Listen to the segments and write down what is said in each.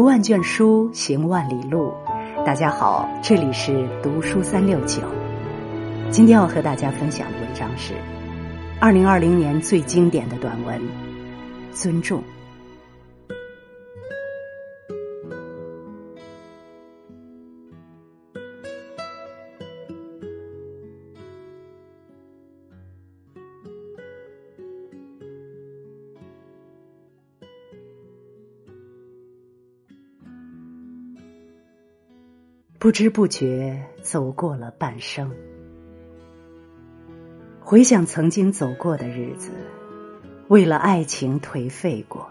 读万卷书，行万里路。大家好，这里是读书三六九。今天要和大家分享的文章是二零二零年最经典的短文《尊重》。不知不觉走过了半生，回想曾经走过的日子，为了爱情颓废过，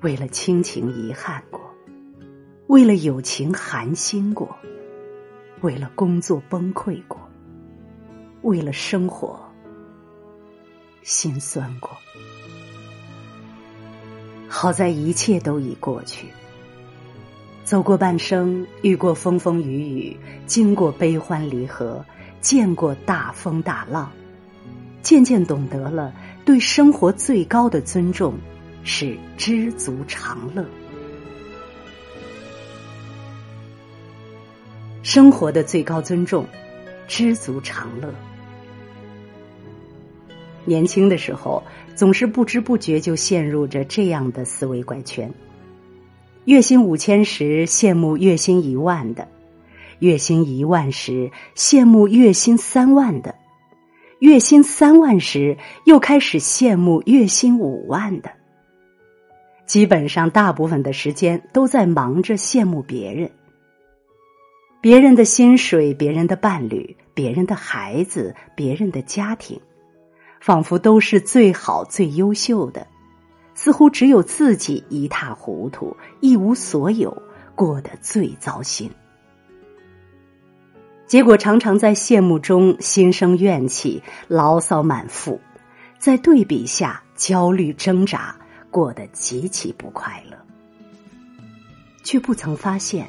为了亲情遗憾过，为了友情寒心过，为了工作崩溃过，为了生活心酸过。好在一切都已过去。走过半生，遇过风风雨雨，经过悲欢离合，见过大风大浪，渐渐懂得了对生活最高的尊重是知足常乐。生活的最高尊重，知足常乐。年轻的时候，总是不知不觉就陷入着这样的思维怪圈。月薪五千时羡慕月薪一万的，月薪一万时羡慕月薪三万的，月薪三万时又开始羡慕月薪五万的。基本上大部分的时间都在忙着羡慕别人，别人的薪水、别人的伴侣、别人的孩子、别人的家庭，仿佛都是最好、最优秀的。似乎只有自己一塌糊涂，一无所有，过得最糟心。结果常常在羡慕中心生怨气，牢骚满腹；在对比下焦虑挣扎，过得极其不快乐，却不曾发现，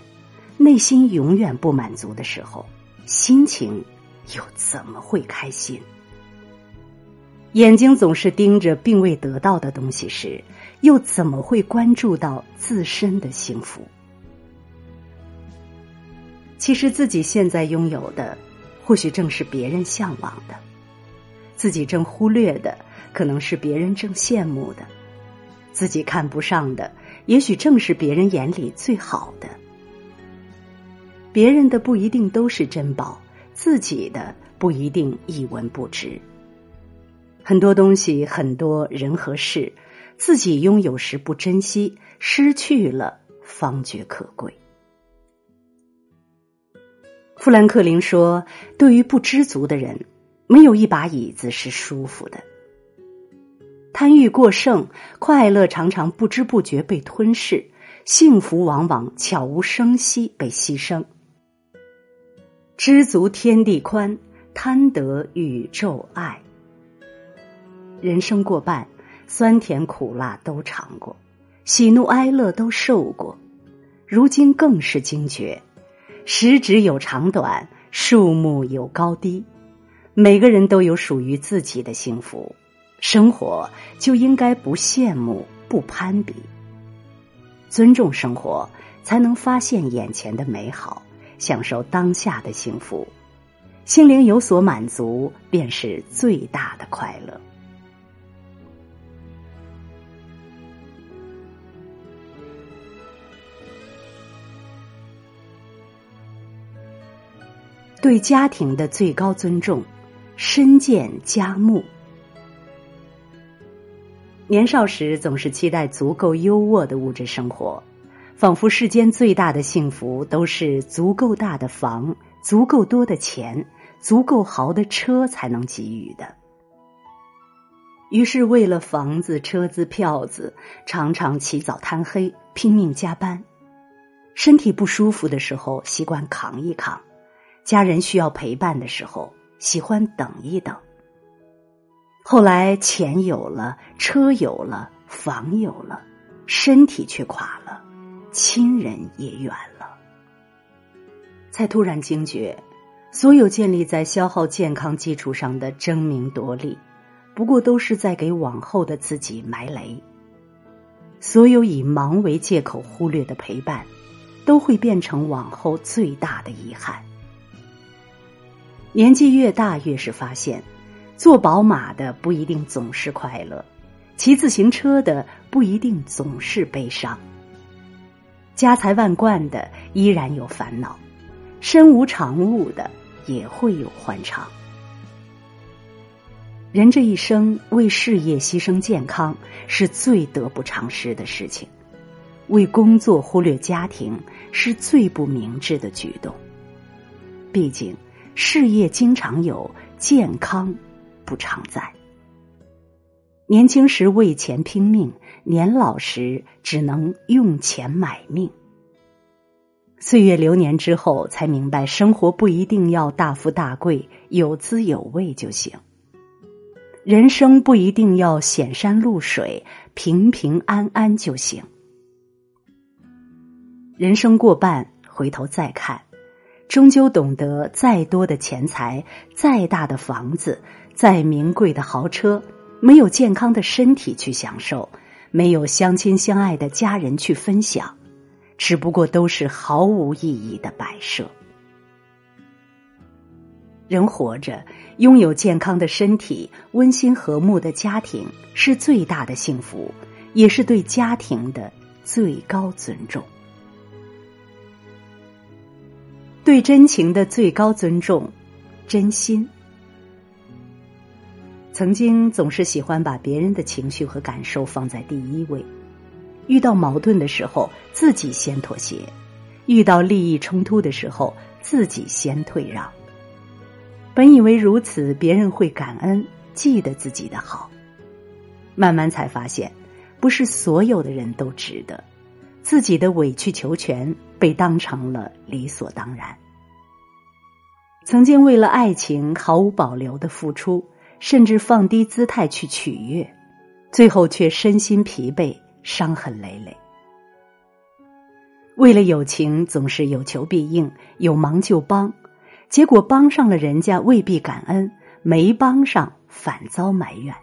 内心永远不满足的时候，心情又怎么会开心？眼睛总是盯着并未得到的东西时，又怎么会关注到自身的幸福？其实自己现在拥有的，或许正是别人向往的；自己正忽略的，可能是别人正羡慕的；自己看不上的，也许正是别人眼里最好的。别人的不一定都是珍宝，自己的不一定一文不值。很多东西，很多人和事，自己拥有时不珍惜，失去了方觉可贵。富兰克林说：“对于不知足的人，没有一把椅子是舒服的。贪欲过剩，快乐常常不知不觉被吞噬，幸福往往悄无声息被牺牲。知足天地宽，贪得宇宙爱。”人生过半，酸甜苦辣都尝过，喜怒哀乐都受过，如今更是惊觉：十指有长短，树木有高低，每个人都有属于自己的幸福，生活就应该不羡慕、不攀比，尊重生活，才能发现眼前的美好，享受当下的幸福，心灵有所满足，便是最大的快乐。对家庭的最高尊重，身建家木。年少时总是期待足够优渥的物质生活，仿佛世间最大的幸福都是足够大的房、足够多的钱、足够豪的车才能给予的。于是，为了房子、车子、票子，常常起早贪黑，拼命加班。身体不舒服的时候，习惯扛一扛。家人需要陪伴的时候，喜欢等一等。后来钱有了，车有了，房有了，身体却垮了，亲人也远了，才突然惊觉，所有建立在消耗健康基础上的争名夺利，不过都是在给往后的自己埋雷。所有以忙为借口忽略的陪伴，都会变成往后最大的遗憾。年纪越大，越是发现，坐宝马的不一定总是快乐，骑自行车的不一定总是悲伤。家财万贯的依然有烦恼，身无长物的也会有欢畅。人这一生为事业牺牲健康是最得不偿失的事情，为工作忽略家庭是最不明智的举动。毕竟，事业经常有，健康不常在。年轻时为钱拼命，年老时只能用钱买命。岁月流年之后，才明白生活不一定要大富大贵，有滋有味就行。人生不一定要显山露水，平平安安就行。人生过半，回头再看，终究懂得：再多的钱财，再大的房子，再名贵的豪车，没有健康的身体去享受，没有相亲相爱的家人去分享，只不过都是毫无意义的摆设。人活着，拥有健康的身体、温馨和睦的家庭，是最大的幸福，也是对家庭的最高尊重。对真情的最高尊重，真心。曾经总是喜欢把别人的情绪和感受放在第一位，遇到矛盾的时候自己先妥协，遇到利益冲突的时候自己先退让。本以为如此，别人会感恩、记得自己的好，慢慢才发现，不是所有的人都值得。自己的委曲求全被当成了理所当然。曾经为了爱情毫无保留的付出，甚至放低姿态去取悦，最后却身心疲惫、伤痕累累。为了友情，总是有求必应，有忙就帮。结果帮上了人家未必感恩，没帮上反遭埋怨。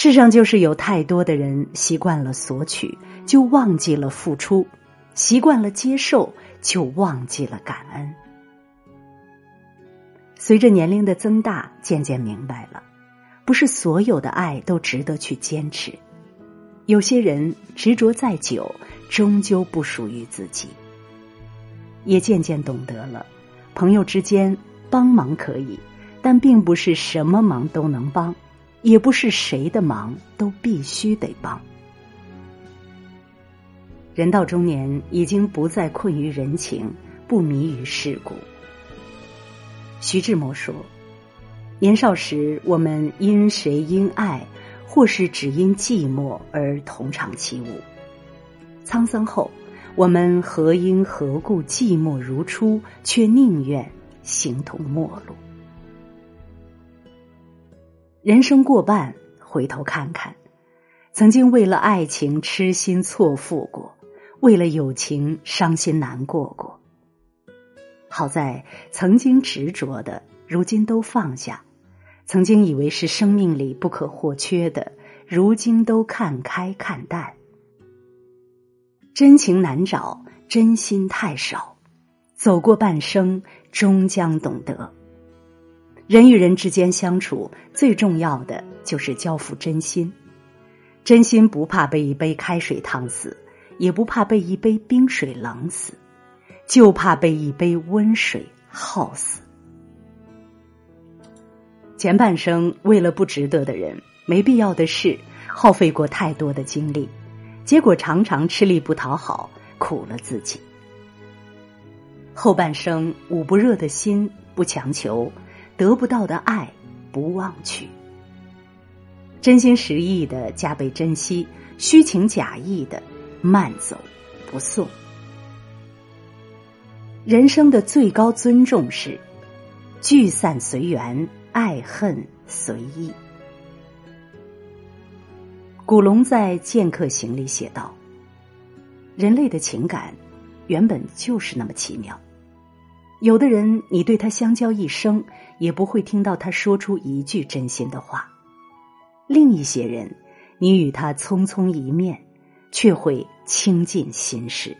世上就是有太多的人习惯了索取，就忘记了付出；习惯了接受，就忘记了感恩。随着年龄的增大，渐渐明白了，不是所有的爱都值得去坚持。有些人执着再久，终究不属于自己。也渐渐懂得了，朋友之间帮忙可以，但并不是什么忙都能帮，也不是谁的忙都必须得帮。人到中年，已经不再困于人情，不迷于世故。徐志摩说：“年少时，我们因谁因爱，或是只因寂寞而同场起舞；沧桑后。”我们何因何故寂寞如初，却宁愿形同陌路？人生过半，回头看看，曾经为了爱情痴心错付过，为了友情伤心难过过。好在曾经执着的，如今都放下；曾经以为是生命里不可或缺的，如今都看开看淡。真情难找，真心太少。走过半生，终将懂得，人与人之间相处，最重要的就是交付真心。真心不怕被一杯开水烫死，也不怕被一杯冰水冷死，就怕被一杯温水耗死。前半生为了不值得的人、没必要的事，耗费过太多的精力。结果常常吃力不讨好，苦了自己。后半生捂不热的心不强求，得不到的爱不忘去。真心实意的加倍珍惜，虚情假意的慢走不送。人生的最高尊重是聚散随缘，爱恨随意。古龙在《剑客行》里写道：“人类的情感原本就是那么奇妙。有的人，你对他相交一生，也不会听到他说出一句真心的话；另一些人，你与他匆匆一面，却会倾尽心事。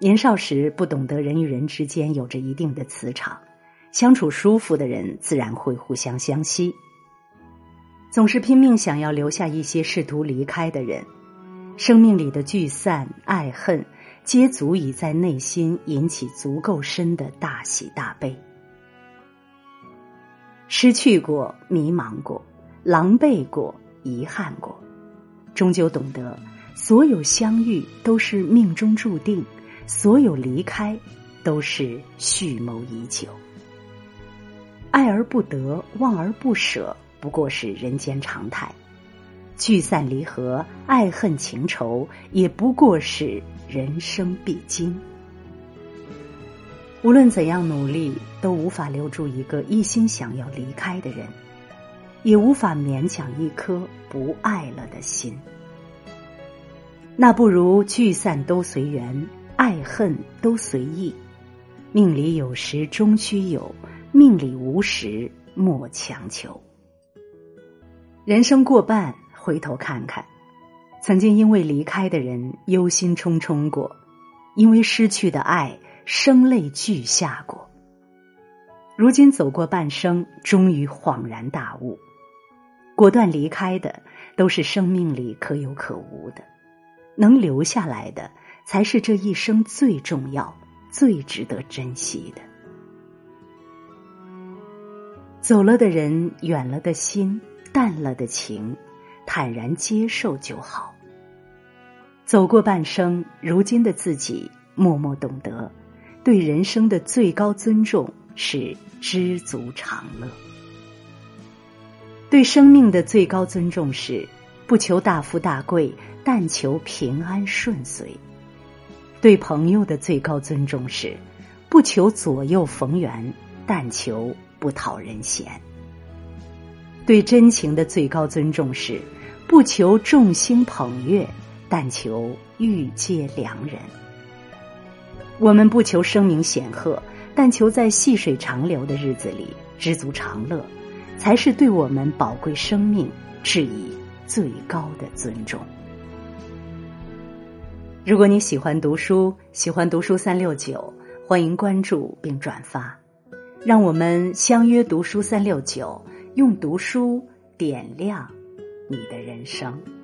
年少时不懂得人与人之间有着一定的磁场，相处舒服的人自然会互相相惜。总是拼命想要留下一些试图离开的人，生命里的聚散爱恨，皆足以在内心引起足够深的大喜大悲。失去过，迷茫过，狼狈过，遗憾过，终究懂得，所有相遇都是命中注定，所有离开都是蓄谋已久。爱而不得，忘而不舍，不过是人间常态；聚散离合，爱恨情仇，也不过是人生必经。无论怎样努力，都无法留住一个一心想要离开的人，也无法勉强一颗不爱了的心。那不如聚散都随缘，爱恨都随意。命里有时终须有，命里无时莫强求。人生过半，回头看看，曾经因为离开的人忧心忡忡过，因为失去的爱。声泪俱下过，如今走过半生，终于恍然大悟，果断离开的都是生命里可有可无的，能留下来的才是这一生最重要、最值得珍惜的。走了的人，远了的心，淡了的情，坦然接受就好。走过半生，如今的自己默默懂得。对人生的最高尊重是知足常乐，对生命的最高尊重是不求大富大贵，但求平安顺遂；对朋友的最高尊重是不求左右逢源，但求不讨人嫌；对真情的最高尊重是不求众星捧月，但求遇见良人。我们不求声名显赫，但求在细水长流的日子里知足常乐，才是对我们宝贵生命致以最高的尊重。如果你喜欢读书，喜欢读书三六九，欢迎关注并转发，让我们相约读书三六九，用读书点亮你的人生。